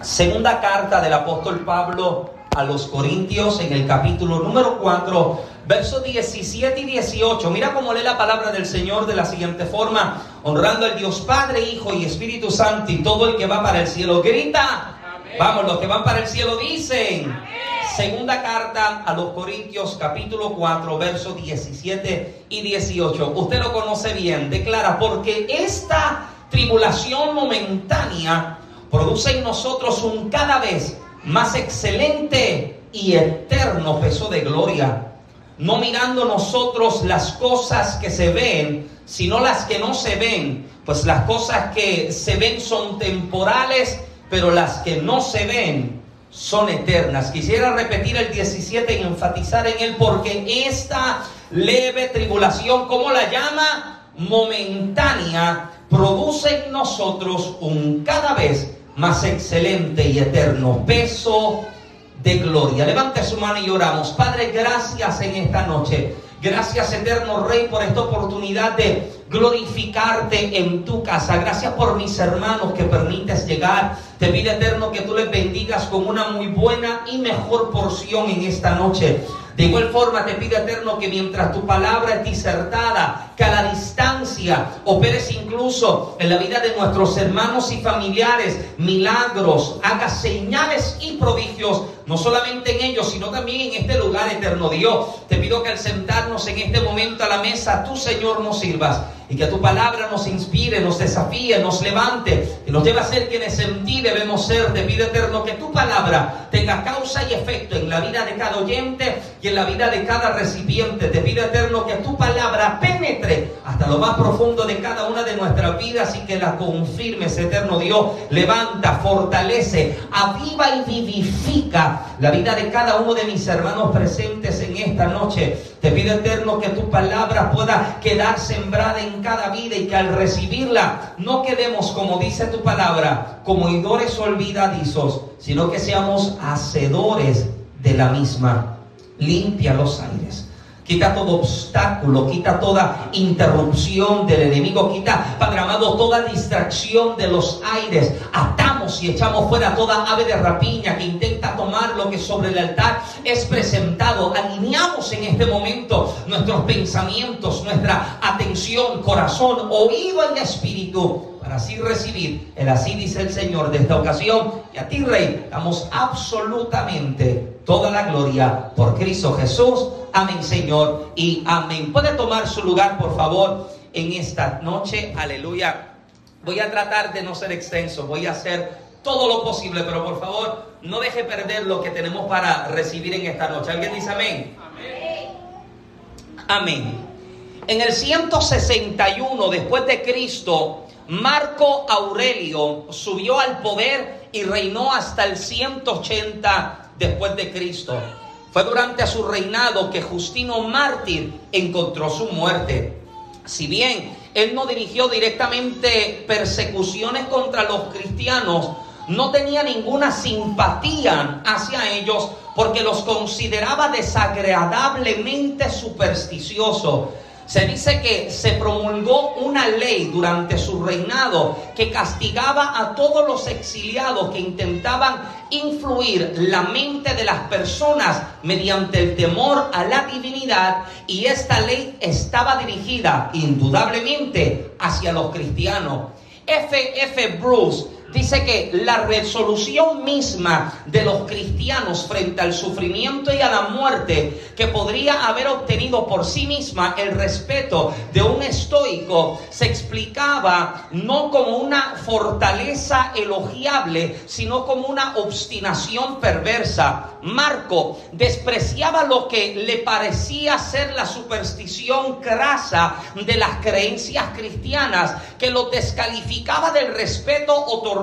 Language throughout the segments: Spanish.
Segunda carta del apóstol Pablo a los Corintios en el capítulo número 4, versos 17 y 18. Mira cómo lee la palabra del Señor de la siguiente forma, honrando al Dios Padre, Hijo y Espíritu Santo y todo el que va para el cielo. Grita. Vamos, los que van para el cielo dicen. Segunda carta a los Corintios capítulo 4, versos 17 y 18. Usted lo conoce bien. Declara, porque esta tribulación momentánea produce en nosotros un cada vez más excelente y eterno peso de gloria, no mirando nosotros las cosas que se ven, sino las que no se ven, pues las cosas que se ven son temporales, pero las que no se ven son eternas. Quisiera repetir el 17 y enfatizar en él porque esta leve tribulación, ¿cómo la llama? Momentánea, produce en nosotros un cada vez más excelente y eterno peso de gloria. Levante su mano y oramos. Padre, gracias en esta noche. Gracias, eterno Rey, por esta oportunidad de glorificarte en tu casa. Gracias por mis hermanos que permites llegar. Te pido, eterno, que tú les bendigas con una muy buena y mejor porción en esta noche. De igual forma te pido eterno que mientras tu palabra es disertada, que a la distancia operes incluso en la vida de nuestros hermanos y familiares, milagros, hagas señales y prodigios, no solamente en ellos, sino también en este lugar eterno Dios. Te pido que al sentarnos en este momento a la mesa, tú Señor nos sirvas y que tu palabra nos inspire, nos desafíe, nos levante, y nos lleve a ser quienes en ti debemos ser. Te pido eterno que tu palabra tenga causa y efecto en la vida de cada oyente y en la vida de cada recipiente. Te pido eterno que tu palabra penetre hasta lo más profundo de cada una de nuestras vidas y que la confirmes, eterno Dios. Levanta, fortalece, aviva y vivifica la vida de cada uno de mis hermanos presentes en esta noche. Te pido eterno que tu palabra pueda quedar sembrada en cada vida y que al recibirla no quedemos, como dice tu palabra, como oidores olvidadizos, sino que seamos hacedores de la misma. Limpia los aires. Quita todo obstáculo, quita toda interrupción del enemigo, quita, Padre amado, toda distracción de los aires. Atamos y echamos fuera toda ave de rapiña que intenta tomar lo que sobre el altar es presentado. Alineamos en este momento nuestros pensamientos, nuestra atención, corazón, oído y espíritu para así recibir el así dice el Señor de esta ocasión. Y a ti, Rey, damos absolutamente toda la gloria por Cristo Jesús. Amén, Señor, y amén. Puede tomar su lugar, por favor, en esta noche. Aleluya. Voy a tratar de no ser extenso, voy a hacer todo lo posible, pero por favor, no deje perder lo que tenemos para recibir en esta noche. ¿Alguien dice amén? Amén. Amén. En el 161 después de Cristo, Marco Aurelio subió al poder y reinó hasta el 180 después de Cristo. Fue durante su reinado que Justino Mártir encontró su muerte. Si bien él no dirigió directamente persecuciones contra los cristianos, no tenía ninguna simpatía hacia ellos porque los consideraba desagradablemente supersticiosos se dice que se promulgó una ley durante su reinado que castigaba a todos los exiliados que intentaban influir la mente de las personas mediante el temor a la divinidad y esta ley estaba dirigida indudablemente hacia los cristianos. F. F. Bruce dice que la resolución misma de los cristianos frente al sufrimiento y a la muerte que podría haber obtenido por sí misma el respeto de un estoico se explicaba no como una fortaleza elogiable, sino como una obstinación perversa. Marco despreciaba lo que le parecía ser la superstición crasa de las creencias cristianas, que lo descalificaba del respeto otorgado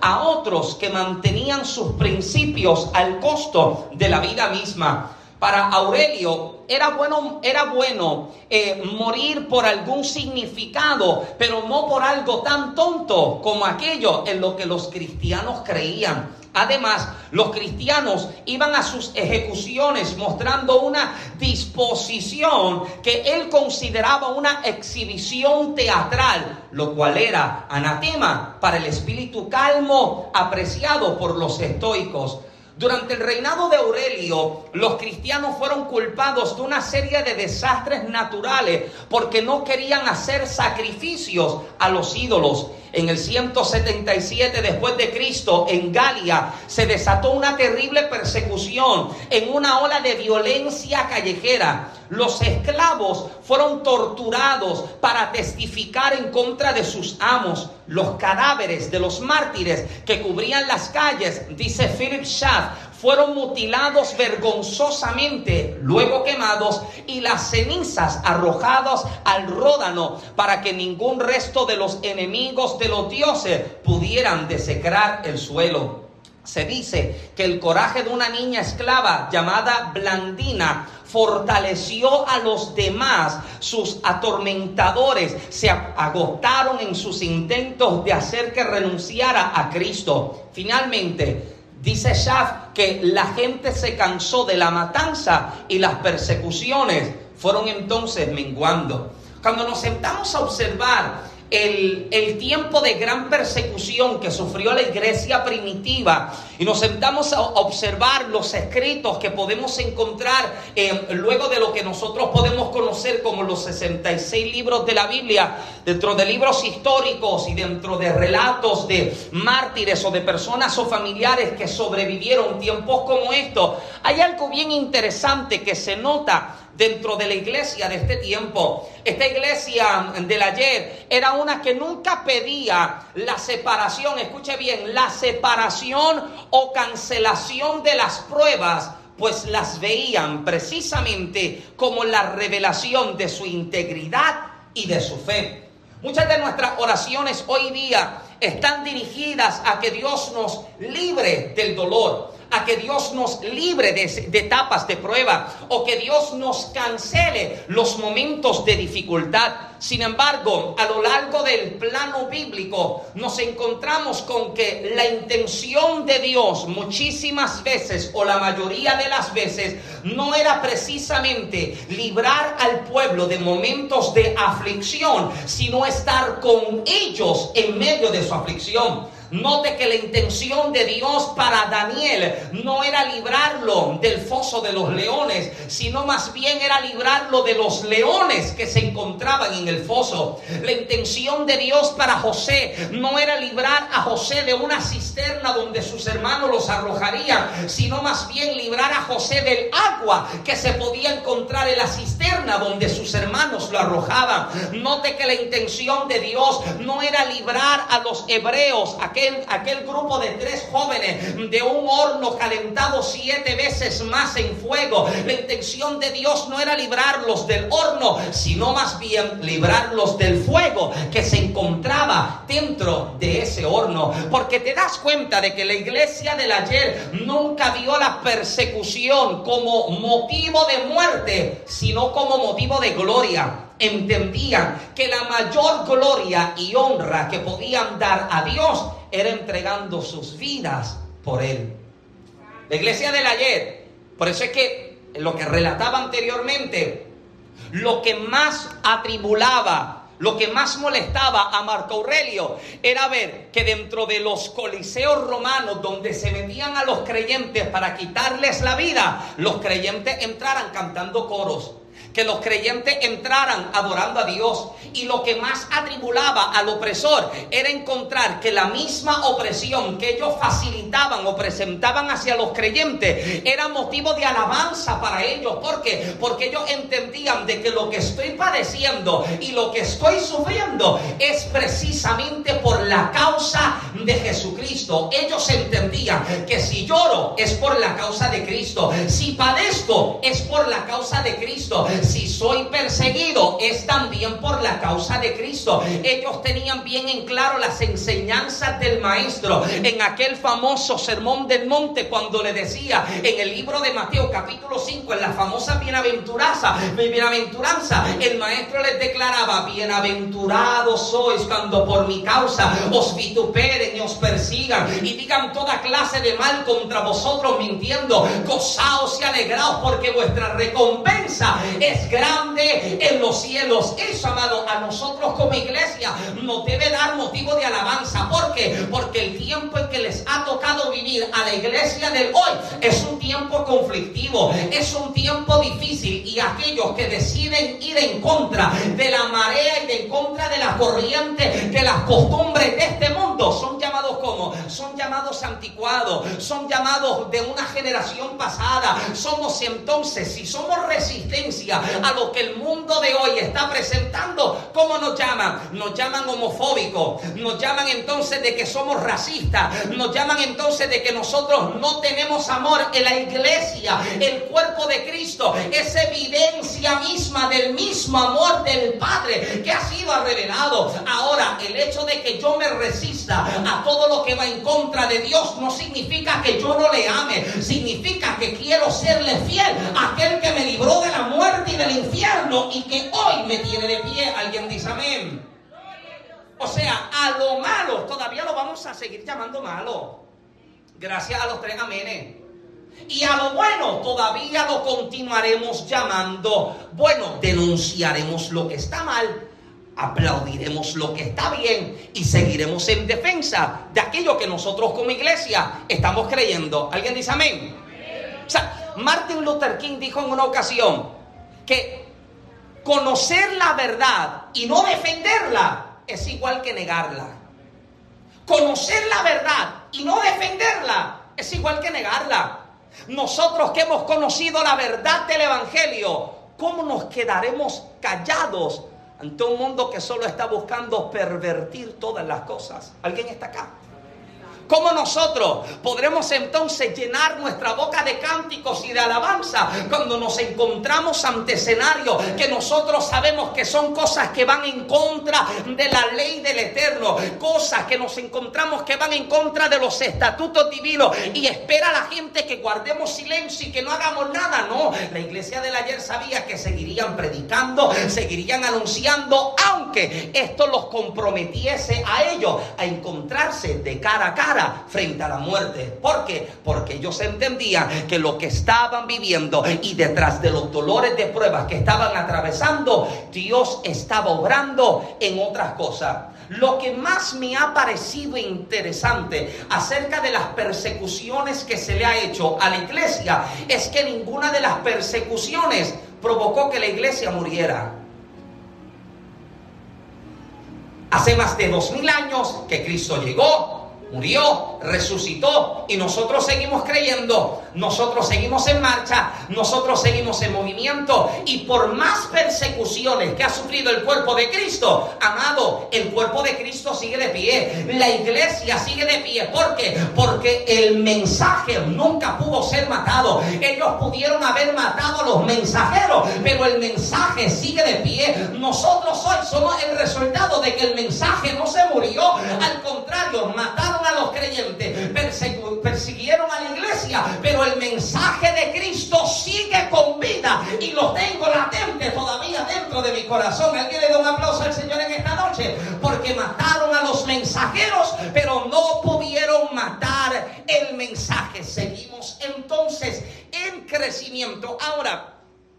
a otros que mantenían sus principios al costo de la vida misma. para Aurelio era bueno, era bueno eh, morir por algún significado, pero no por algo tan tonto como aquello en lo que los cristianos creían. Además, los cristianos iban a sus ejecuciones mostrando una disposición que él consideraba una exhibición teatral, lo cual era anatema para el espíritu calmo apreciado por los estoicos. Durante el reinado de Aurelio, los cristianos fueron culpados de una serie de desastres naturales porque no querían hacer sacrificios a los ídolos. En el 177 después de Cristo, en Galia, se desató una terrible persecución en una ola de violencia callejera. Los esclavos fueron torturados para testificar en contra de sus amos. Los cadáveres de los mártires que cubrían las calles, dice Philip Schaff, fueron mutilados vergonzosamente, luego quemados y las cenizas arrojadas al ródano para que ningún resto de los enemigos de los dioses pudieran desecrar el suelo. Se dice que el coraje de una niña esclava llamada Blandina fortaleció a los demás. Sus atormentadores se agotaron en sus intentos de hacer que renunciara a Cristo. Finalmente, Dice Shaf que la gente se cansó de la matanza y las persecuciones fueron entonces menguando. Cuando nos sentamos a observar el, tiempo de gran persecución que sufrió la iglesia primitiva. Y nos sentamos a observar los escritos que podemos encontrar eh, luego de lo que nosotros podemos conocer como los 66 libros de la Biblia, dentro de libros históricos y dentro de relatos de mártires o de personas o familiares que sobrevivieron tiempos como estos, hay algo bien interesante que se nota dentro de la iglesia de este tiempo. Esta iglesia del ayer era una que nunca pedía la separación, escuche bien, la separación o cancelación de las pruebas, pues las veían precisamente como la revelación de su integridad y de su fe. Muchas de nuestras oraciones hoy día están dirigidas a que Dios nos libre del dolor, a que Dios nos libre de, etapas de prueba o que Dios nos cancele los momentos de dificultad. Sin embargo, a lo largo del plano bíblico nos encontramos con que la intención de Dios muchísimas veces o la mayoría de las veces no era precisamente librar al pueblo de momentos de aflicción, sino estar con ellos en medio de su aflicción. Note que la intención de Dios para Daniel no era librarlo del foso de los leones, sino más bien era librarlo de los leones que se encontraban en el foso. La intención de Dios para José no era librar a José de una cisterna donde sus hermanos los arrojarían, sino más bien librar a José del agua que se podía encontrar en la cisterna donde sus hermanos lo arrojaban. Note que la intención de Dios no era librar a los hebreos, aquellos aquel, grupo de tres jóvenes de un horno calentado siete veces más en fuego. La intención de Dios no era librarlos del horno, sino más bien librarlos del fuego que se encontraba dentro de ese horno. Porque te das cuenta de que la iglesia del ayer nunca vio la persecución como motivo de muerte, sino como motivo de gloria entendían que la mayor gloria y honra que podían dar a Dios era entregando sus vidas por Él. La iglesia del ayer, por eso es que lo que relataba anteriormente, lo que más atribulaba lo que más molestaba a Marco Aurelio era ver que dentro de los coliseos romanos donde se metían a los creyentes para quitarles la vida, los creyentes entraran cantando coros que los creyentes entraran adorando a Dios. Y lo que más atribulaba al opresor era encontrar que la misma opresión que ellos facilitaban o presentaban hacia los creyentes era motivo de alabanza para ellos. ¿Por qué? Porque ellos entendían de que lo que estoy padeciendo y lo que estoy sufriendo es precisamente por la causa de Jesucristo. Ellos entendían que si lloro es por la causa de Cristo. Si padezco es por la causa de Cristo si soy perseguido es también por la causa de Cristo. Ellos tenían bien en claro las enseñanzas del maestro en aquel famoso sermón del monte cuando le decía en el libro de Mateo capítulo 5 en la famosa bienaventuranza, bienaventuranza, el maestro les declaraba, bienaventurados sois cuando por mi causa os vituperen y os persigan y digan toda clase de mal contra vosotros mintiendo, gozaos y alegraos porque vuestra recompensa es grande en los cielos. Eso, amado, a nosotros como iglesia nos debe dar motivo de alabanza. ¿Por qué? Porque el tiempo en que les ha tocado vivir a la iglesia del hoy es un tiempo conflictivo, es un tiempo difícil y aquellos que deciden ir en contra de la marea y de en contra de la corriente, de las costumbres de este mundo, son llamados como, son llamados anticuados, son llamados de una generación pasada. Somos entonces, si somos resistencia a lo que el mundo de hoy está presentando, ¿cómo nos llaman? Nos llaman homofóbicos, nos llaman entonces de que somos racistas, nos llaman entonces de que nosotros no tenemos amor en la iglesia, el cuerpo de Cristo, es evidencia misma del mismo amor del Padre que ha sido revelado. Ahora, el hecho de que yo me resista a todo lo que va en contra de Dios no significa que yo no le ame, significa que quiero serle fiel a aquel que me libró de la muerte y del infierno y que hoy me tiene de pie. Alguien dice amén. O sea, a lo malo todavía lo vamos a seguir llamando malo. Gracias a los tres amenes. Y a lo bueno todavía lo continuaremos llamando bueno. Denunciaremos lo que está mal, aplaudiremos lo que está bien y seguiremos en defensa de aquello que nosotros como iglesia estamos creyendo. ¿Alguien dice amén? O sea, Martin Luther King dijo en una ocasión que conocer la verdad y no defenderla es igual que negarla. Conocer la verdad y no defenderla es igual que negarla. Nosotros que hemos conocido la verdad del Evangelio, ¿cómo nos quedaremos callados ante un mundo que solo está buscando pervertir todas las cosas? ¿Alguien está acá? ¿Cómo nosotros podremos entonces llenar nuestra boca de cánticos y de alabanza cuando nos encontramos ante escenarios que nosotros sabemos que son cosas que van en contra de la ley del Eterno? Cosas que nos encontramos que van en contra de los estatutos divinos y espera la gente que guardemos silencio y que no hagamos nada. No, la iglesia del ayer sabía que seguirían predicando, seguirían anunciando, aunque esto los comprometiese a ellos a encontrarse de cara a cara frente a la muerte. ¿Por qué? Porque ellos entendían que lo que estaban viviendo y detrás de los dolores de pruebas que estaban atravesando, Dios estaba obrando en otras cosas. Lo que más me ha parecido interesante acerca de las persecuciones que se le ha hecho a la iglesia es que ninguna de las persecuciones provocó que la iglesia muriera. Hace más de dos mil años que Cristo llegó, murió, resucitó y nosotros seguimos creyendo, nosotros seguimos en marcha, nosotros seguimos en movimiento y por más persecuciones que ha sufrido el cuerpo de Cristo, amado, el cuerpo de Cristo sigue de pie, la iglesia sigue de pie, ¿por qué? Porque el mensaje nunca pudo ser matado, ellos pudieron haber matado a los mensajeros, pero el mensaje sigue de pie, nosotros hoy somos el resultado de que el mensaje no se murió, al contrario, mataron a los creyentes, persiguieron a la iglesia, pero el mensaje de Cristo sigue con vida y lo tengo latente todavía dentro de mi corazón. Alguien le da un aplauso al Señor en esta noche, porque mataron a los mensajeros, pero no pudieron matar el mensaje. Seguimos entonces en crecimiento. Ahora,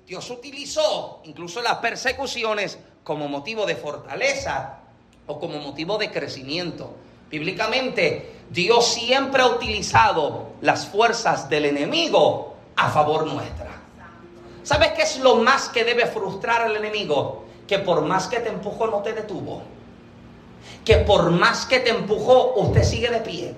Dios utilizó incluso las persecuciones como motivo de fortaleza o como motivo de crecimiento. Bíblicamente, Dios siempre ha utilizado las fuerzas del enemigo a favor nuestra. ¿Sabes qué es lo más que debe frustrar al enemigo? Que por más que te empujó no te detuvo. Que por más que te empujó usted sigue de pie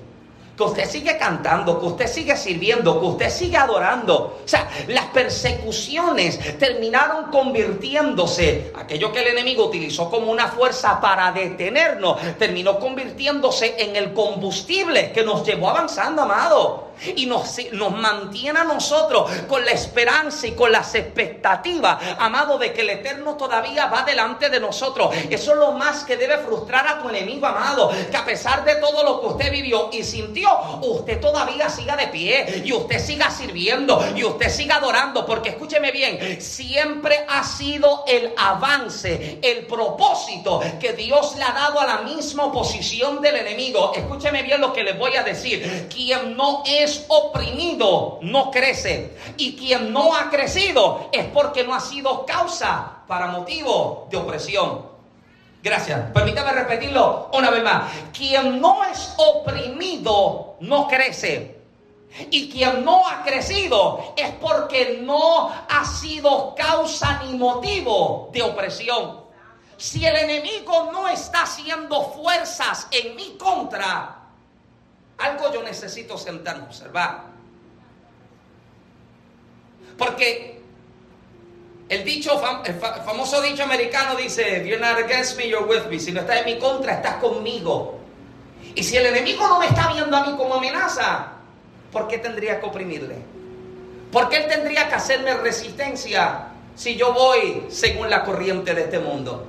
que usted sigue cantando, que usted sigue sirviendo, que usted sigue adorando. O sea, las persecuciones terminaron convirtiéndose, aquello que el enemigo utilizó como una fuerza para detenernos, terminó convirtiéndose en el combustible que nos llevó avanzando, amado. Y nos, mantiene a nosotros con la esperanza y con las expectativas, amado, de que el Eterno todavía va delante de nosotros. Eso es lo más que debe frustrar a tu enemigo, amado, que a pesar de todo lo que usted vivió y sintió, usted todavía siga de pie y usted siga sirviendo y usted siga adorando, porque escúcheme bien, siempre ha sido el avance, el propósito que Dios le ha dado a la misma oposición del enemigo. Escúcheme bien lo que les voy a decir. Quien no es oprimido no crece. Y quien no ha crecido es porque no ha sido causa para motivo de opresión. Gracias. Permítame repetirlo una vez más. Quien no es oprimido no crece. Y quien no ha crecido es porque no ha sido causa ni motivo de opresión. Si el enemigo no está haciendo fuerzas en mi contra, algo yo necesito sentarme a observar. Porque el dicho, el famoso dicho americano dice, if you're not against me, you're with me. Si no estás en mi contra, estás conmigo. Y si el enemigo no me está viendo a mí como amenaza, ¿por qué tendría que oprimirle? ¿Por qué él tendría que hacerme resistencia si yo voy según la corriente de este mundo?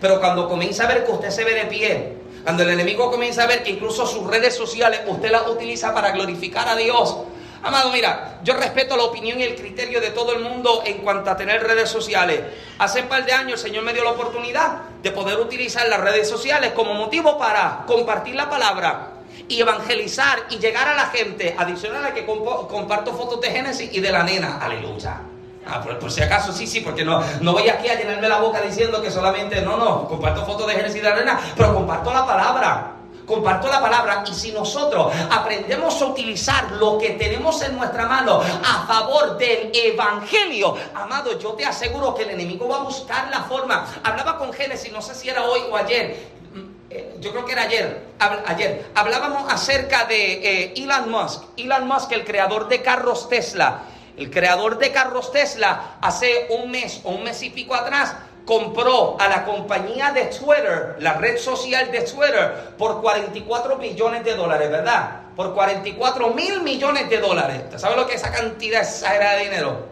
Pero cuando comienza a ver que usted se ve de pie, cuando el enemigo comienza a ver que incluso sus redes sociales usted las utiliza para glorificar a Dios. Amado, mira, yo respeto la opinión y el criterio de todo el mundo en cuanto a tener redes sociales. Hace un par de años el Señor me dio la oportunidad de poder utilizar las redes sociales como motivo para compartir la palabra y evangelizar y llegar a la gente. Adicional a que comparto fotos de Génesis y de la nena. Aleluya. Ah, por, si acaso, sí, sí, porque no, no voy aquí a llenarme la boca diciendo que solamente, no, no, comparto fotos de Génesis de arena, pero comparto la palabra. Comparto la palabra y si nosotros aprendemos a utilizar lo que tenemos en nuestra mano a favor del evangelio, amado, yo te aseguro que el enemigo va a buscar la forma. Hablaba con Génesis, no sé si era hoy o ayer, mm, eh, yo creo que era ayer, ayer, hablábamos acerca de eh, Elon Musk, Elon Musk, el creador de carros Tesla. El creador de carros Tesla hace un mes o un mes y pico atrás compró a la compañía de Twitter, la red social de Twitter, por 44 millones de dólares, ¿verdad? Por 44 mil millones de dólares. ¿Usted sabe lo que es esa cantidad exagerada de dinero?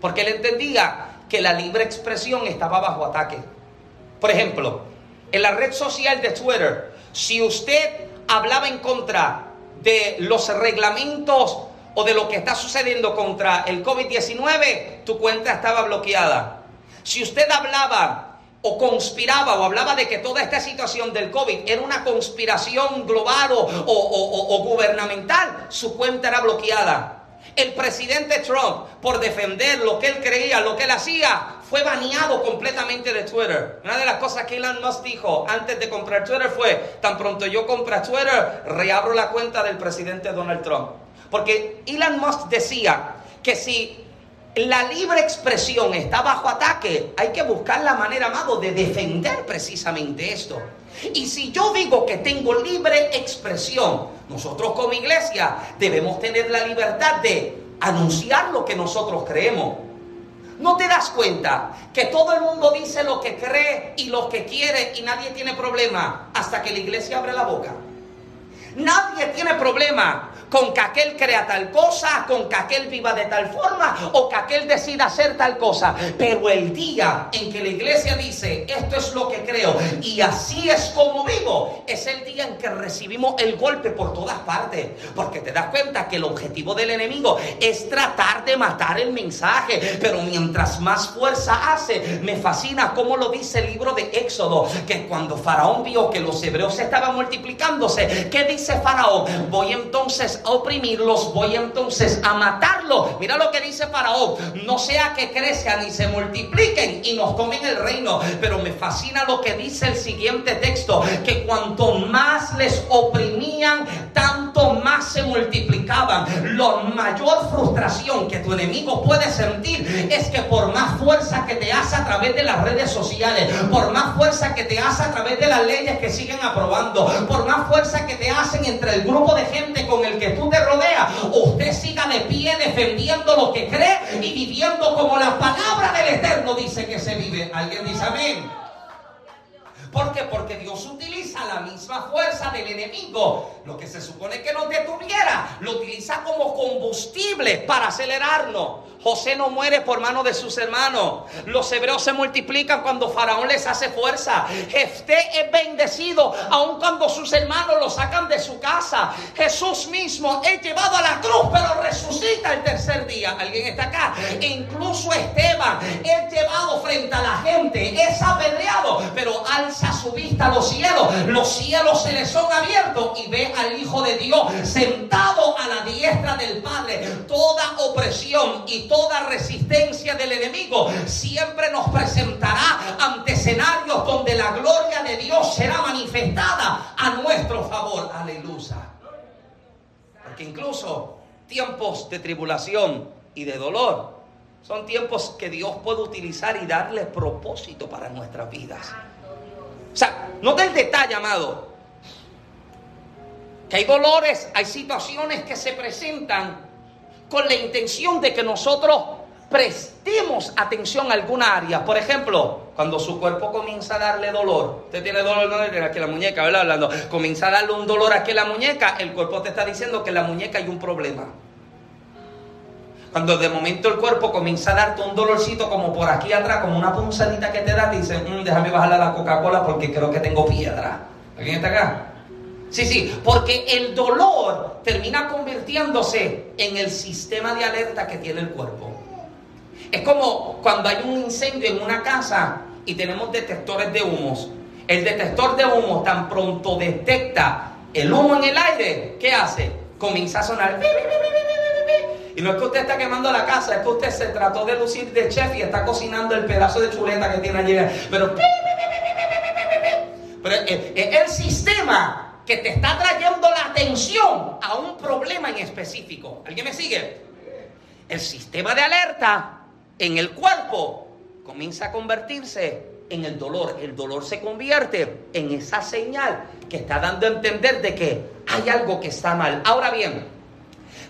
Porque él entendía que la libre expresión estaba bajo ataque. Por ejemplo, en la red social de Twitter, si usted hablaba en contra de los reglamentos o de lo que está sucediendo contra el COVID-19, tu cuenta estaba bloqueada. Si usted hablaba o conspiraba o hablaba de que toda esta situación del COVID era una conspiración global o, o, gubernamental, su cuenta era bloqueada. El presidente Trump, por defender lo que él creía, lo que él hacía, fue baneado completamente de Twitter. Una de las cosas que Elon Musk dijo antes de comprar Twitter fue, tan pronto yo compre Twitter, reabro la cuenta del presidente Donald Trump. Porque Elon Musk decía que si la libre expresión está bajo ataque, hay que buscar la manera, amado, de defender precisamente esto. Y si yo digo que tengo libre expresión, nosotros como iglesia debemos tener la libertad de anunciar lo que nosotros creemos. ¿No te das cuenta que todo el mundo dice lo que cree y lo que quiere y nadie tiene problema hasta que la iglesia abre la boca? Nadie tiene problema con que aquel crea tal cosa, con que aquel viva de tal forma o que aquel decida hacer tal cosa. Pero el día en que la iglesia dice, esto es lo que creo y así es como vivo, es el día en que recibimos el golpe por todas partes. Porque te das cuenta que el objetivo del enemigo es tratar de matar el mensaje. Pero mientras más fuerza hace, me fascina cómo lo dice el libro de Éxodo, que cuando Faraón vio que los hebreos estaban multiplicándose, ¿qué dice Faraón? Voy entonces a oprimirlos, voy entonces a matarlos. Mira lo que dice Faraón, no sea que crezcan y se multipliquen y nos tomen el reino. Pero me fascina lo que dice el siguiente texto, que cuanto más les oprimían, tanto más se multiplicaban. La mayor frustración que tu enemigo puede sentir es que por más fuerza que te hace a través de las redes sociales, por más fuerza que te hace a través de las leyes que siguen aprobando, por más fuerza que te hacen entre el grupo de gente con el que tú te rodeas, usted siga de pie defendiendo lo que cree y viviendo como la palabra del Eterno dice que se vive. ¿Alguien dice amén? ¿Por qué? Porque Dios utiliza la misma fuerza del enemigo. Lo que se supone que nos detuviera, lo utiliza como combustible para acelerarnos. José no muere por mano de sus hermanos. Los hebreos se multiplican cuando Faraón les hace fuerza. Jefté es bendecido aun cuando sus hermanos lo sacan de su casa. Jesús mismo es llevado a la cruz, pero resucita el tercer día. ¿Alguien está acá? Incluso Esteban es llevado frente a la gente, es apedreado, pero alza su vista a los cielos. Los cielos se le son abiertos y ve al Hijo de Dios sentado a la diestra del Padre. Toda opresión y toda resistencia del enemigo siempre nos presentará ante escenarios donde la gloria de Dios será manifestada a nuestro favor. Aleluya. Porque incluso tiempos de tribulación y de dolor son tiempos que Dios puede utilizar y darle propósito para nuestras vidas. O sea, no del detalle, amado. Que hay dolores, hay situaciones que se presentan con la intención de que nosotros prestemos atención a alguna área. Por ejemplo, cuando su cuerpo comienza a darle dolor, usted tiene dolor aquí en la muñeca, ¿verdad? Hablando, comienza a darle un dolor aquí en la muñeca, el cuerpo te está diciendo que en la muñeca hay un problema. Cuando de momento el cuerpo comienza a darte un dolorcito como por aquí atrás, como una punzadita que te da, te dice, mm, déjame bajarle la Coca-Cola porque creo que tengo piedra. ¿Alguien está acá? Sí, sí, porque el dolor termina convirtiéndose en el sistema de alerta que tiene el cuerpo. Es como cuando hay un incendio en una casa y tenemos detectores de humos. El detector de humo tan pronto detecta el humo en el aire, ¿qué hace? Comienza a sonar. Y no es que usted está quemando la casa, es que usted se trató de lucir de chef y está cocinando el pedazo de chuleta que tiene allí. Pero, pero el sistema que te está trayendo la atención a un problema en específico. ¿Alguien me sigue? El sistema de alerta en el cuerpo comienza a convertirse en el dolor. El dolor se convierte en esa señal que está dando a entender de que hay algo que está mal. Ahora bien,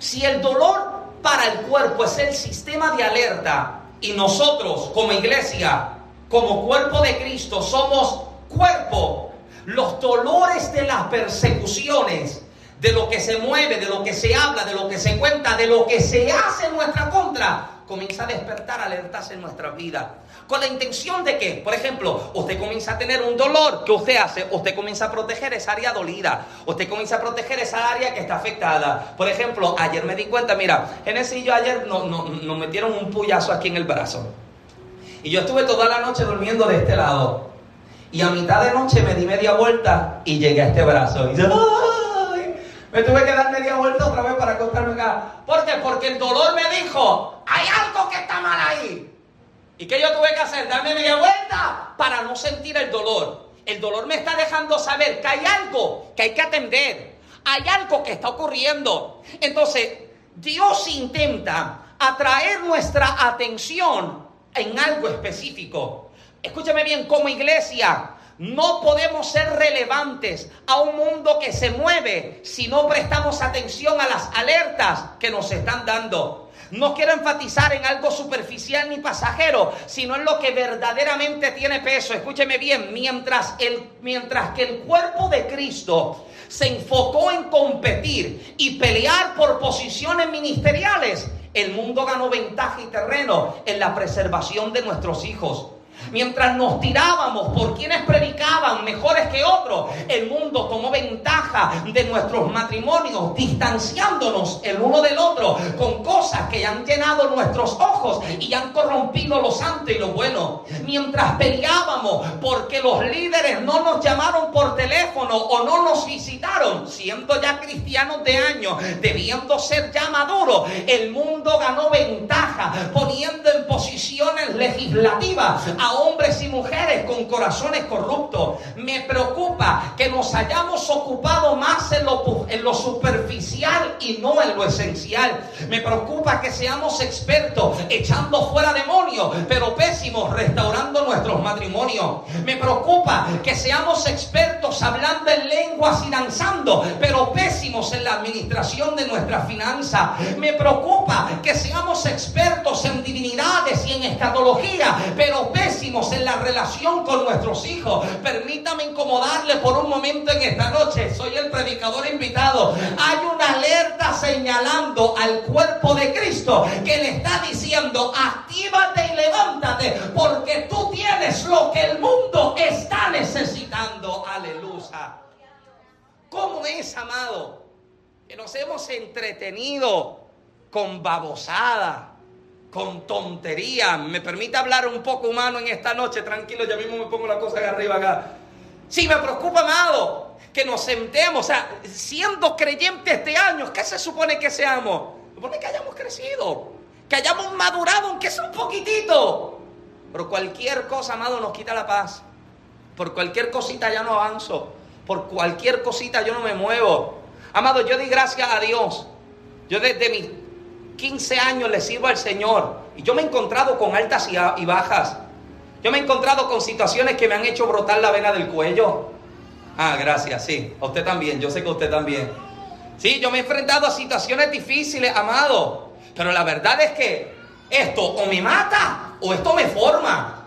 si el dolor para el cuerpo es el sistema de alerta y nosotros como iglesia, como cuerpo de Cristo, somos cuerpo los dolores de las persecuciones, de lo que se mueve, de lo que se habla, de lo que se cuenta, de lo que se hace en nuestra contra, comienza a despertar alertas en nuestra vida. Con la intención de que, por ejemplo, usted comienza a tener un dolor, ¿qué usted hace? Usted comienza a proteger esa área dolida. Usted comienza a proteger esa área que está afectada. Por ejemplo, ayer me di cuenta, mira, Genesis y yo ayer nos, nos metieron un puyazo aquí en el brazo. Y yo estuve toda la noche durmiendo de este lado. Y a mitad de noche me di media vuelta y llegué a este brazo. Y dice, ¡ay! Me tuve que dar media vuelta otra vez para acostarme acá. ¿Por qué? Porque el dolor me dijo, hay algo que está mal ahí. ¿Y qué yo tuve que hacer? Darme media vuelta para no sentir el dolor. El dolor me está dejando saber que hay algo que hay que atender. Hay algo que está ocurriendo. Entonces, Dios intenta atraer nuestra atención en algo específico. Escúchame bien, como iglesia, no podemos ser relevantes a un mundo que se mueve si no prestamos atención a las alertas que nos están dando. No quiero enfatizar en algo superficial ni pasajero, sino en lo que verdaderamente tiene peso. Escúcheme bien, mientras, el, mientras que el cuerpo de Cristo se enfocó en competir y pelear por posiciones ministeriales, el mundo ganó ventaja y terreno en la preservación de nuestros hijos. Mientras nos tirábamos por quienes predicaban mejores que otros, el mundo tomó ventaja de nuestros matrimonios, distanciándonos el uno del otro con cosas que han llenado nuestros ojos y han corrompido lo santo y lo bueno. Mientras peleábamos porque los líderes no nos llamaron por teléfono o no nos visitaron, siendo ya cristianos de años, debiendo ser ya maduros, el mundo ganó ventaja poniendo en posiciones legislativas a hombres y mujeres con corazones corruptos. Me preocupa que nos hayamos ocupado más en lo, superficial y no en lo esencial. Me preocupa que seamos expertos echando fuera demonios, pero pésimos restaurando nuestros matrimonios. Me preocupa que seamos expertos hablando en lenguas y danzando, pero pésimos en la administración de nuestra finanza. Me preocupa que seamos expertos en y en escatología, pero pésimos en la relación con nuestros hijos. Permítame incomodarle por un momento en esta noche. Soy el predicador invitado. Hay una alerta señalando al cuerpo de Cristo que le está diciendo, actívate y levántate porque tú tienes lo que el mundo está necesitando. Aleluya. ¿Cómo es, amado? Que nos hemos entretenido con babosada, con tontería. ¿Me permite hablar un poco humano en esta noche? Tranquilo, ya mismo me pongo la cosa de arriba acá. Sí, me preocupa, amado, que nos sentemos, o sea, siendo creyentes este año, ¿qué se supone que seamos? Se supone que hayamos crecido, que hayamos madurado, aunque sea un poquitito. Pero cualquier cosa, amado, nos quita la paz. Por cualquier cosita ya no avanzo. Por cualquier cosita yo no me muevo. Amado, yo di gracias a Dios. Yo desde mis 15 años le sirvo al Señor. Y yo me he encontrado con altas y bajas. Yo me he encontrado con situaciones que me han hecho brotar la vena del cuello. Ah, gracias, sí. A usted también, yo sé que usted también. Sí, yo me he enfrentado a situaciones difíciles, amado. Pero la verdad es que esto o me mata o esto me forma.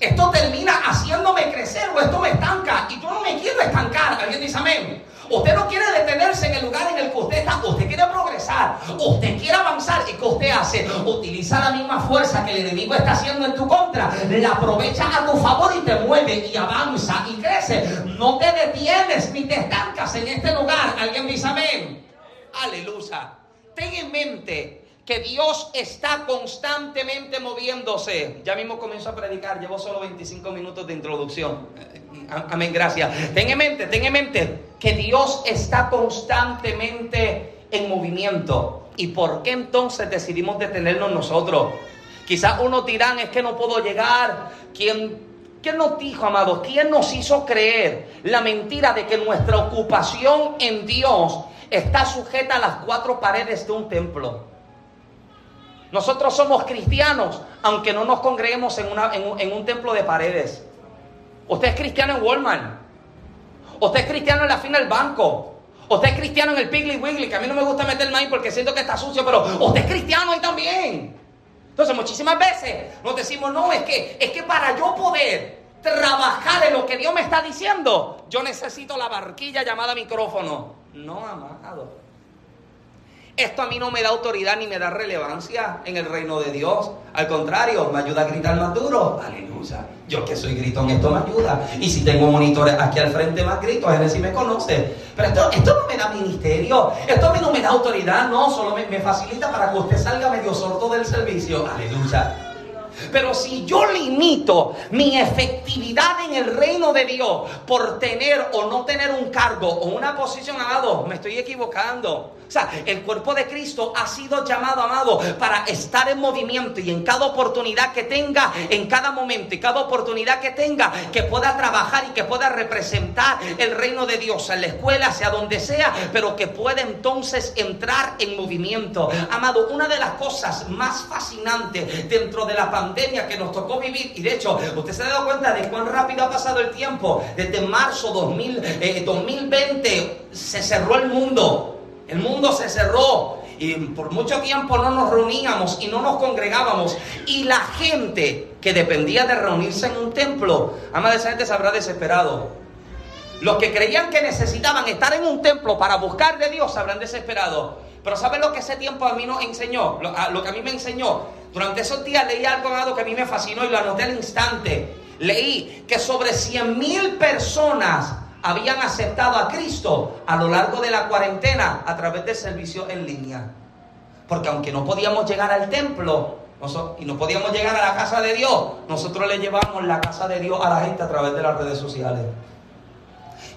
Esto termina haciéndome crecer o esto me estanca. Y yo no me quiero estancar. ¿Alguien dice amén? Usted no quiere detenerse en el lugar en el que usted está. Usted quiere progresar. Usted quiere avanzar. ¿Y qué usted hace? Utiliza la misma fuerza que el enemigo está haciendo en tu contra. La aprovecha a tu favor y te mueve y avanza y crece. No te detienes ni te estancas en este lugar. ¿Alguien dice amén? Aleluya. Ten en mente que Dios está constantemente moviéndose. Ya mismo comienzo a predicar, llevo solo 25 minutos de introducción. Amén, gracias. Ten en mente, ten en mente que Dios está constantemente en movimiento. ¿Y por qué entonces decidimos detenernos nosotros? Quizás unos dirán, es que no puedo llegar. ¿Quién ¿Quién nos dijo, amados? ¿Quién nos hizo creer la mentira de que nuestra ocupación en Dios está sujeta a las cuatro paredes de un templo? Nosotros somos cristianos, aunque no nos congreguemos en, un templo de paredes. Usted es cristiano en Walmart. Usted es cristiano en la fila del banco. Usted es cristiano en el Piggly Wiggly, que a mí no me gusta meterme ahí porque siento que está sucio, pero usted es cristiano ahí también. Entonces, muchísimas veces nos decimos, no, es que, es que para yo poder trabajar en lo que Dios me está diciendo, yo necesito la barquilla llamada micrófono. No, amado. Esto a mí no me da autoridad ni me da relevancia en el reino de Dios. Al contrario, me ayuda a gritar más duro. Aleluya. Yo que soy gritón, esto me ayuda. Y si tengo monitores aquí al frente más gritos, él sí me conoce. Pero esto, esto no me da ministerio. Esto a mí no me da autoridad. No, solo me, facilita para que usted salga medio sordo del servicio. Aleluya. Pero si yo limito mi efectividad en el reino de Dios por tener o no tener un cargo o una posición, amado, me estoy equivocando. O sea, el cuerpo de Cristo ha sido llamado, amado, para estar en movimiento y en cada oportunidad que tenga, en cada momento y cada oportunidad que tenga, que pueda trabajar y que pueda representar el reino de Dios en la escuela, sea donde sea, pero que pueda entonces entrar en movimiento. Amado, una de las cosas más fascinantes dentro de la pandemia que nos tocó vivir, y de hecho, usted se ha dado cuenta de cuán rápido ha pasado el tiempo, desde marzo 2000, 2020 eh, se cerró el mundo. El mundo se cerró y por mucho tiempo no nos reuníamos y no nos congregábamos. Y la gente que dependía de reunirse en un templo, ama de esa gente se habrá desesperado. Los que creían que necesitaban estar en un templo para buscar de Dios se habrán desesperado. Pero ¿saben lo que ese tiempo a mí nos enseñó? Lo, que a mí me enseñó. Durante esos días leí algo que a mí me fascinó y lo anoté al instante. Leí que sobre 100 mil personas habían aceptado a Cristo a lo largo de la cuarentena a través del servicio en línea. Porque aunque no podíamos llegar al templo y no podíamos llegar a la casa de Dios, nosotros le llevamos la casa de Dios a la gente a través de las redes sociales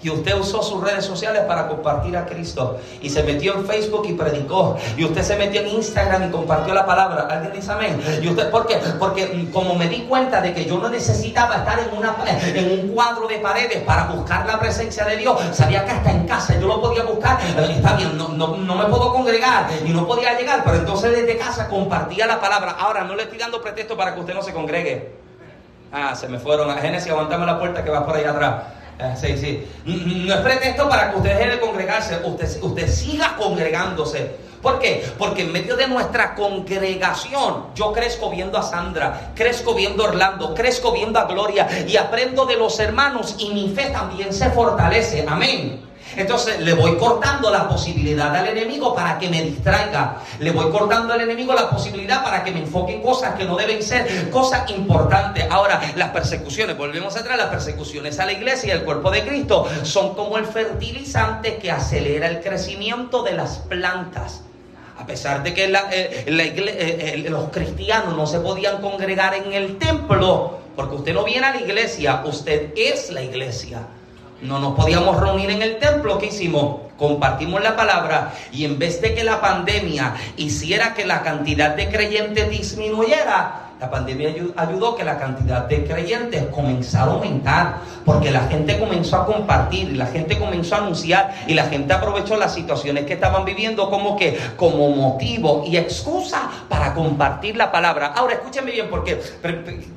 y usted usó sus redes sociales para compartir a Cristo y se metió en Facebook y predicó y usted se metió en Instagram y compartió la palabra. ¿Alguien dice amén? ¿Y usted por qué? Porque mm, como me di cuenta de que yo no necesitaba estar en, una, en un cuadro de paredes para buscar la presencia de Dios, sabía que hasta en casa yo lo podía buscar. Eh, está bien, no, no, no me puedo congregar y no podía llegar, pero entonces desde casa compartía la palabra. Ahora no le estoy dando pretexto para que usted no se congregue. Ah, se me fueron. A Génesis, aguantame la puerta que va por ahí atrás. Ah, sí, sí. No es pretexto para que usted deje de congregarse, usted, usted siga congregándose. ¿Por qué? Porque en medio de nuestra congregación yo crezco viendo a Sandra, crezco viendo a Orlando, crezco viendo a Gloria y aprendo de los hermanos y mi fe también se fortalece. Amén. Entonces le voy cortando la posibilidad al enemigo para que me distraiga. Le voy cortando al enemigo la posibilidad para que me enfoque en cosas que no deben ser cosas importantes. Ahora, las persecuciones, volvemos atrás, las persecuciones a la iglesia y al cuerpo de Cristo son como el fertilizante que acelera el crecimiento de las plantas. A pesar de que la, eh, eh, eh, los cristianos no se podían congregar en el templo, porque usted no viene a la iglesia, usted es la iglesia no nos podíamos reunir en el templo, ¿qué hicimos? Compartimos la palabra y en vez de que la pandemia hiciera que la cantidad de creyentes disminuyera, la pandemia ayudó que la cantidad de creyentes comenzara a aumentar, porque la gente comenzó a compartir, y la gente comenzó a anunciar, y la gente aprovechó las situaciones que estaban viviendo como que como motivo y excusa para compartir la palabra. Ahora escúchenme bien, porque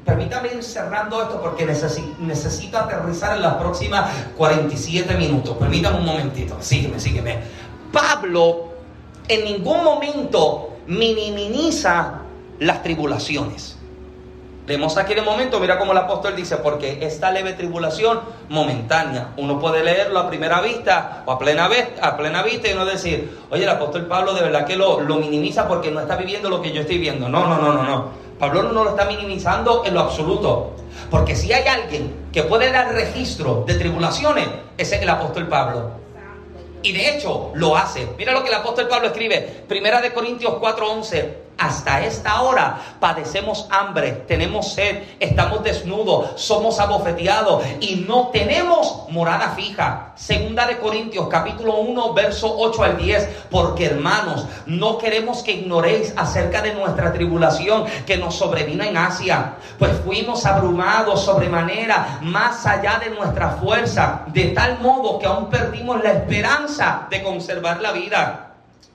permítame ir cerrando esto, porque necesito aterrizar en las próximas 47 minutos. Permítame un momentito, sígueme, sígueme. Pablo en ningún momento minimiza las tribulaciones. Leemos aquí de momento, mira cómo el apóstol dice, porque esta leve tribulación momentánea, uno puede leerlo a primera vista o a plena, a plena vista y uno decir, oye, el apóstol Pablo de verdad que lo, lo minimiza porque no está viviendo lo que yo estoy viendo. No, no, no, no, no. Pablo no lo está minimizando en lo absoluto. Porque si hay alguien que puede dar registro de tribulaciones, ese es el apóstol Pablo. Y de hecho lo hace. Mira lo que el apóstol Pablo escribe, Primera de Corintios 4:11 hasta esta hora padecemos hambre, tenemos sed, estamos desnudos, somos abofeteados y no tenemos morada fija. Segunda de Corintios capítulo 1 verso 8 al 10, porque hermanos, no queremos que ignoréis acerca de nuestra tribulación que nos sobrevino en Asia, pues fuimos abrumados sobremanera más allá de nuestra fuerza, de tal modo que aún perdimos la esperanza de conservar la vida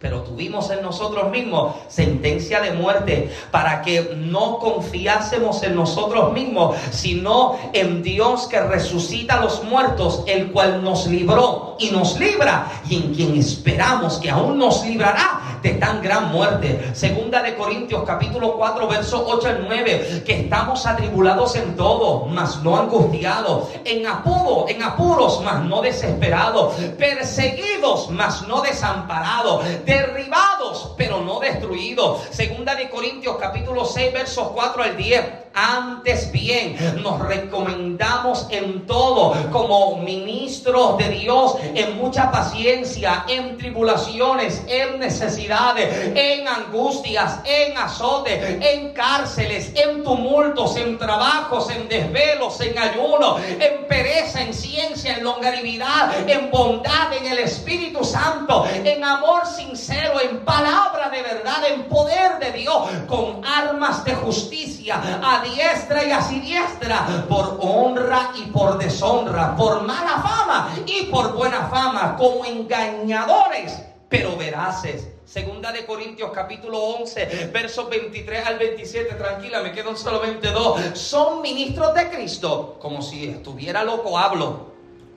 pero tuvimos en nosotros mismos sentencia de muerte para que no confiásemos en nosotros mismos, sino en Dios que resucita a los muertos, el cual nos libró y nos libra y en quien esperamos que aún nos librará de tan gran muerte. Segunda de Corintios capítulo 4 verso 8 al 9, que estamos atribulados en todo, mas no angustiados, en apuro, en apuros, mas no desesperados, perseguidos, mas no desamparados, derribados, pero no destruidos. Segunda de Corintios capítulo 6 versos 4 al 10 antes bien, nos recomendamos en todo como ministros de Dios, en mucha paciencia, en tribulaciones, en necesidades, en angustias, en azotes, en cárceles, en tumultos, en trabajos, en desvelos, en ayuno, en pereza, en ciencia, en longanimidad, en bondad, en el Espíritu Santo, en amor sincero, en palabra de verdad, en poder de Dios, con armas de justicia diestra y a siniestra, por honra y por deshonra, por mala fama y por buena fama, como engañadores, pero veraces. Segunda de Corintios capítulo 11, versos 23 al 27, tranquila, me quedan solamente dos. Son ministros de Cristo, como si estuviera loco hablo.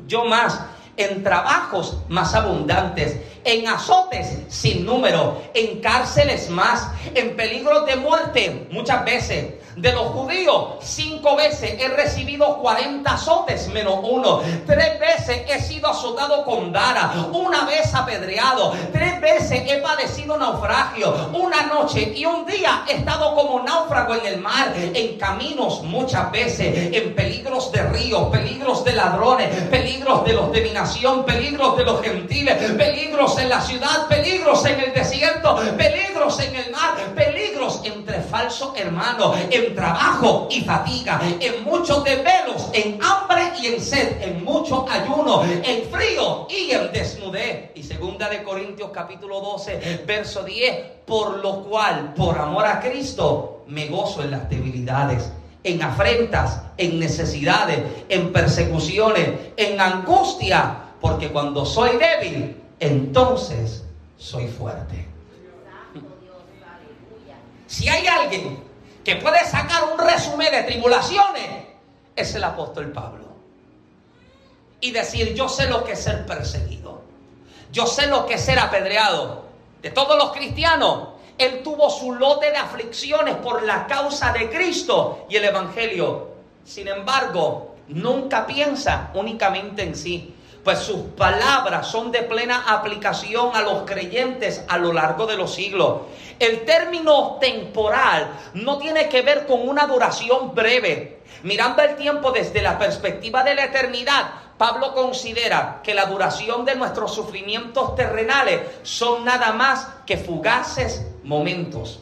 Yo más, en trabajos más abundantes, en azotes sin número, en cárceles más, en peligros de muerte muchas veces de los judíos, cinco veces he recibido 40 azotes menos uno. Tres veces he sido azotado con dara. Una vez apedreado. Tres veces he padecido naufragio. Una noche y un día he estado como náufrago en el mar. En caminos muchas veces. En peligros de ríos, peligros de ladrones, peligros de los de mi nación, peligros de los gentiles, peligros en la ciudad, peligros en el desierto, peligros en el mar, peligros entre falsos hermanos. En trabajo y fatiga, en muchos desvelos, en hambre y en sed, en mucho ayuno, en frío y en desnudez. Y segunda de Corintios capítulo 12, verso 10, por lo cual, por amor a Cristo, me gozo en las debilidades en afrentas, en necesidades, en persecuciones, en angustia, porque cuando soy débil, entonces soy fuerte. Si hay alguien que puede sacar un resumen de tribulaciones, es el apóstol Pablo. Y decir, yo sé lo que es ser perseguido. Yo sé lo que es ser apedreado. de todos los cristianos, él tuvo su lote de aflicciones por la causa de Cristo y el Evangelio. Sin embargo, nunca piensa únicamente en sí, pues sus palabras son de plena aplicación a los creyentes a lo largo de los siglos. El término temporal no tiene que ver con una duración breve. Mirando el tiempo desde la perspectiva de la eternidad, Pablo considera que la duración de nuestros sufrimientos terrenales son nada más que fugaces momentos.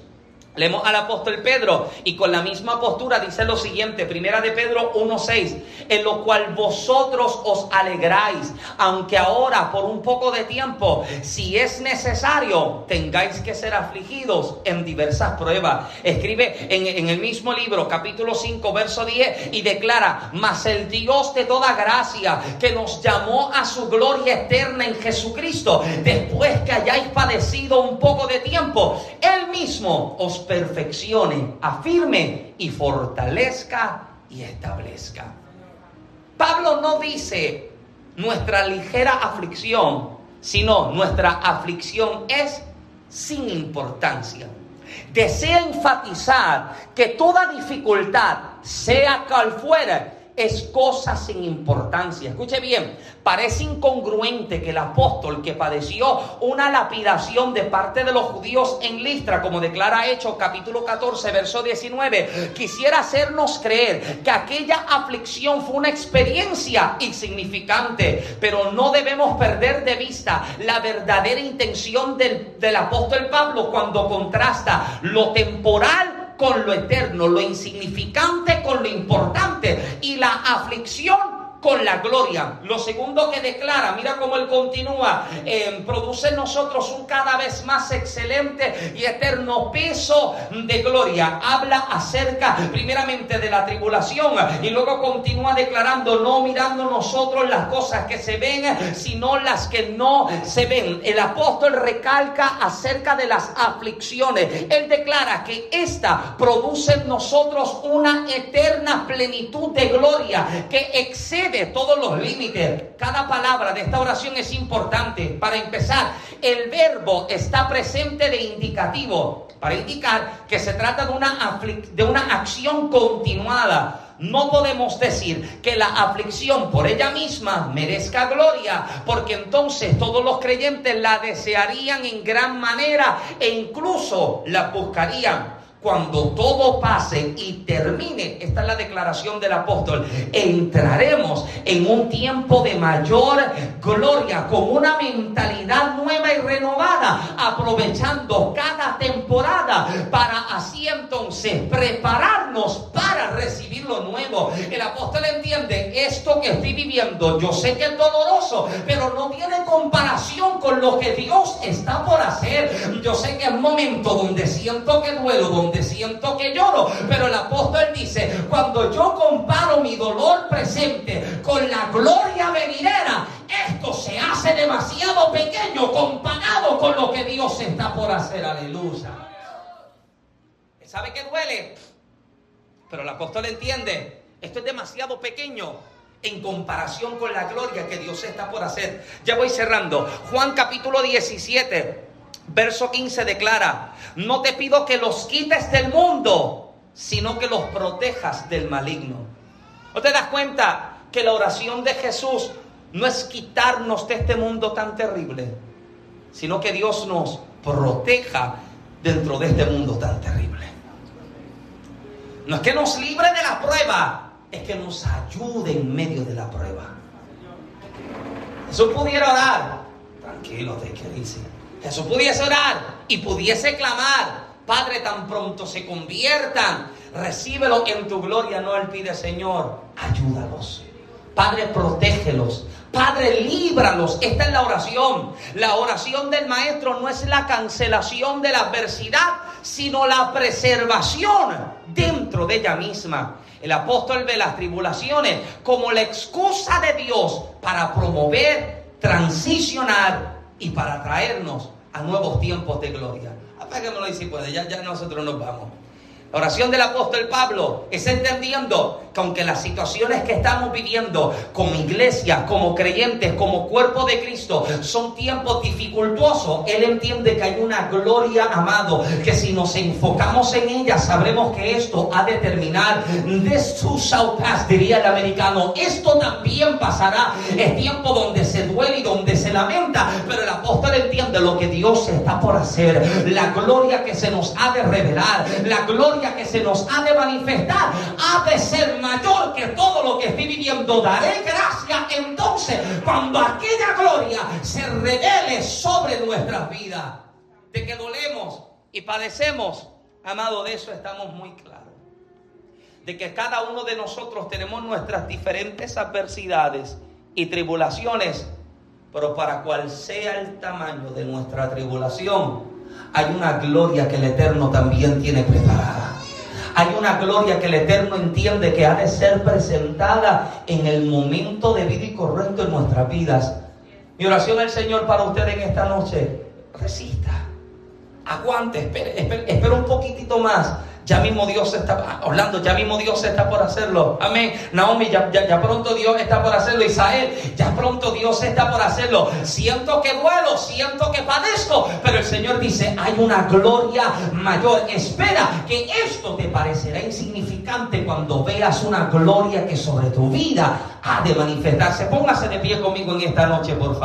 Leemos al apóstol Pedro y con la misma postura dice lo siguiente, primera de Pedro 1.6, en lo cual vosotros os alegráis, aunque ahora por un poco de tiempo, si es necesario, tengáis que ser afligidos en diversas pruebas. Escribe en, el mismo libro, capítulo 5, verso 10, y declara, mas el Dios de toda gracia, que nos llamó a su gloria eterna en Jesucristo, después que hayáis padecido un poco de tiempo, Él mismo os perfeccione, afirme y fortalezca y establezca. Pablo no dice nuestra ligera aflicción, sino nuestra aflicción es sin importancia. Desea enfatizar que toda dificultad, sea cual fuera, es cosa sin importancia. Escuche bien, parece incongruente que el apóstol que padeció una lapidación de parte de los judíos en Listra, como declara Hechos capítulo 14, verso 19, quisiera hacernos creer que aquella aflicción fue una experiencia insignificante, pero no debemos perder de vista la verdadera intención del, del apóstol Pablo cuando contrasta lo temporal con lo eterno, lo insignificante con lo importante y la aflicción con la gloria. Lo segundo que declara, mira cómo él continúa, eh, produce en nosotros un cada vez más excelente y eterno peso de gloria. Habla acerca primeramente de la tribulación y luego continúa declarando, no mirando nosotros las cosas que se ven, sino las que no se ven. El apóstol recalca acerca de las aflicciones. Él declara que esta produce en nosotros una eterna plenitud de gloria que excede todos los límites. Cada palabra de esta oración es importante. Para empezar, el verbo está presente de indicativo, para indicar que se trata de una, de una acción continuada. No podemos decir que la aflicción por ella misma merezca gloria, porque entonces todos los creyentes la desearían en gran manera e incluso la buscarían cuando todo pase y termine, esta es la declaración del apóstol, entraremos en un tiempo de mayor gloria, con una mentalidad nueva y renovada, aprovechando cada temporada para así entonces prepararnos para recibir lo nuevo. El apóstol entiende esto que estoy viviendo, yo sé que es doloroso, pero no tiene comparación con lo que Dios está por hacer. Yo sé que es momento donde siento que duelo, donde siento que lloro. Pero el apóstol dice, cuando yo comparo mi dolor presente con la gloria venidera, esto se hace demasiado pequeño comparado con lo que Dios está por hacer. Aleluya. ¿Sabe que duele? Pero el apóstol entiende, esto es demasiado pequeño en comparación con la gloria que Dios está por hacer. Ya voy cerrando. Juan capítulo 17, Verso 15 declara, no te pido que los quites del mundo, sino que los protejas del maligno. ¿No te das cuenta que la oración de Jesús no es quitarnos de este mundo tan terrible, sino que Dios nos proteja dentro de este mundo tan terrible? No es que nos libre de la prueba, es que nos ayude en medio de la prueba. Jesús pudiera orar, tranquilo, te dice Jesús pudiese orar y pudiese clamar, Padre, tan pronto se conviertan, recíbelo en tu gloria. No, Él pide, Señor, ayúdalos. Padre, protégelos. Padre, líbralos. Esta es la oración. La oración del Maestro no es la cancelación de la adversidad, sino la preservación dentro de ella misma. El apóstol ve las tribulaciones como la excusa de Dios para promover, transicionar y para traernos a nuevos tiempos de gloria. Apáguemelo ahí si puede, ya, ya nosotros nos vamos. La oración del apóstol Pablo es entendiendo que aunque las situaciones que estamos viviendo como iglesia, como creyentes, como cuerpo de Cristo, son tiempos dificultosos, Él entiende que hay una gloria, amado, que si nos enfocamos en ella, sabremos que esto ha de terminar. This too shall pass, diría el americano. Esto también pasará. Es tiempo donde se entiende lo que Dios está por hacer. La gloria que se nos ha de revelar, la gloria que se nos ha de manifestar ha de ser mayor que todo lo que estoy viviendo. Daré gracia entonces cuando aquella gloria se revele sobre nuestras vidas. De que dolemos y padecemos, amado, de eso estamos muy claros. De que cada uno de nosotros tenemos nuestras diferentes adversidades y tribulaciones, pero para cual sea el tamaño de nuestra tribulación, hay una gloria que el Eterno también tiene preparada. Hay una gloria que el Eterno entiende que ha de ser presentada en el momento debido y correcto en nuestras vidas. Mi oración al Señor para usted en esta noche, resista, aguante, espere, espere, espere un poquitito más ya mismo Dios está hablando, ya mismo Dios está por hacerlo. Amén. Naomi, ya, ya, pronto Dios está por hacerlo. Israel, ya pronto Dios está por hacerlo. Siento que duelo, siento que padezco. Pero el Señor dice, hay una gloria mayor. Espera que esto te parecerá insignificante cuando veas una gloria que sobre tu vida ha de manifestarse. Póngase de pie conmigo en esta noche, por favor.